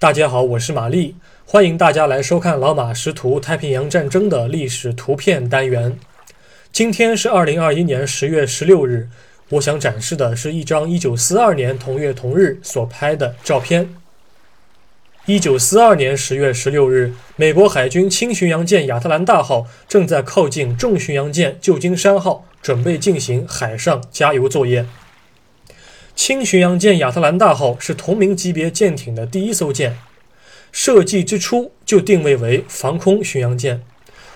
大家好，我是玛丽，欢迎大家来收看老马识图太平洋战争的历史图片单元。今天是二零二一年十月十六日，我想展示的是一张一九四二年同月同日所拍的照片。一九四二年十月十六日，美国海军轻巡洋舰亚特兰大号正在靠近重巡洋舰旧金山号，准备进行海上加油作业。轻巡洋舰亚特兰大号是同名级别舰艇的第一艘舰，设计之初就定位为防空巡洋舰，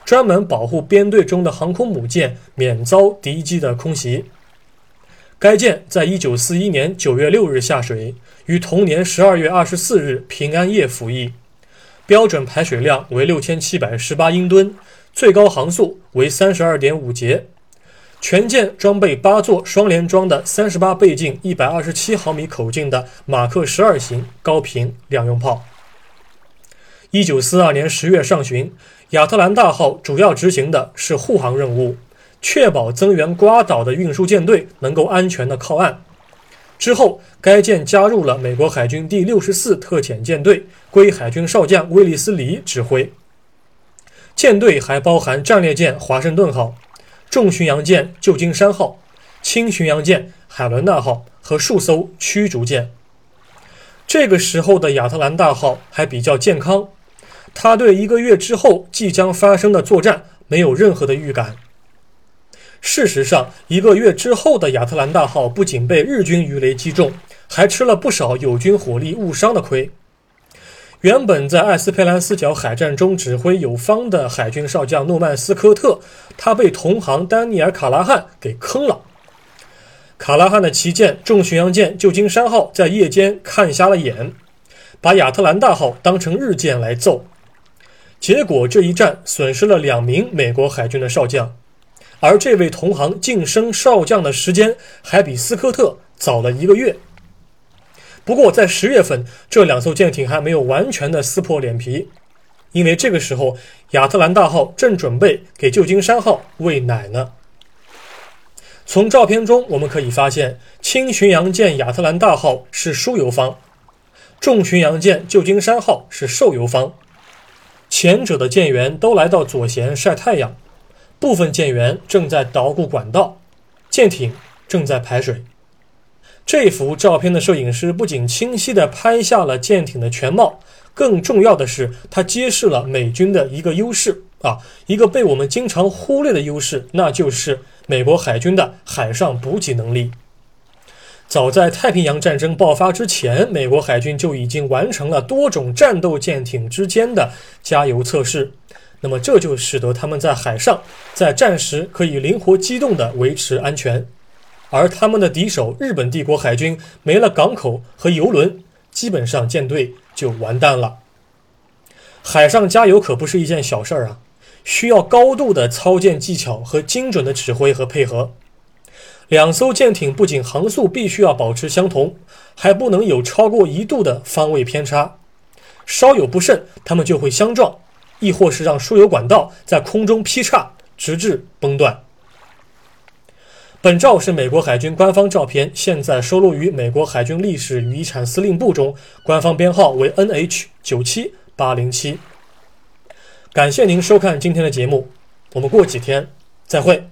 专门保护编队中的航空母舰免遭敌机的空袭。该舰在一九四一年九月六日下水，于同年十二月二十四日平安夜服役，标准排水量为六千七百十八英吨，最高航速为三十二点五节。全舰装备八座双联装的三十八倍镜、一百二十七毫米口径的马克十二型高频两用炮。一九四二年十月上旬，亚特兰大号主要执行的是护航任务。确保增援瓜岛的运输舰队能够安全的靠岸。之后，该舰加入了美国海军第六十四特遣舰队，归海军少将威利斯·里指挥。舰队还包含战列舰华盛顿号、重巡洋舰旧金山号、轻巡洋舰海伦娜号和数艘驱逐舰。这个时候的亚特兰大号还比较健康，他对一个月之后即将发生的作战没有任何的预感。事实上，一个月之后的亚特兰大号不仅被日军鱼雷击中，还吃了不少友军火力误伤的亏。原本在艾斯佩兰斯角海战中指挥有方的海军少将诺曼斯科特，他被同行丹尼尔卡拉汉给坑了。卡拉汉的旗舰重巡洋舰旧金山号在夜间看瞎了眼，把亚特兰大号当成日舰来揍，结果这一战损失了两名美国海军的少将。而这位同行晋升少将的时间还比斯科特早了一个月。不过，在十月份，这两艘舰艇还没有完全的撕破脸皮，因为这个时候亚特兰大号正准备给旧金山号喂奶呢。从照片中我们可以发现，轻巡洋舰亚特兰大号是输油方，重巡洋舰旧金山号是受油方。前者的舰员都来到左舷晒太阳。部分舰员正在捣鼓管道，舰艇正在排水。这幅照片的摄影师不仅清晰地拍下了舰艇的全貌，更重要的是，他揭示了美军的一个优势啊，一个被我们经常忽略的优势，那就是美国海军的海上补给能力。早在太平洋战争爆发之前，美国海军就已经完成了多种战斗舰艇之间的加油测试。那么这就使得他们在海上在战时可以灵活机动地维持安全，而他们的敌手日本帝国海军没了港口和油轮，基本上舰队就完蛋了。海上加油可不是一件小事儿啊，需要高度的操舰技巧和精准的指挥和配合。两艘舰艇不仅航速必须要保持相同，还不能有超过一度的方位偏差，稍有不慎，他们就会相撞。亦或是让输油管道在空中劈叉，直至崩断。本照是美国海军官方照片，现在收录于美国海军历史与遗产司令部中，官方编号为 NH 九七八零七。感谢您收看今天的节目，我们过几天再会。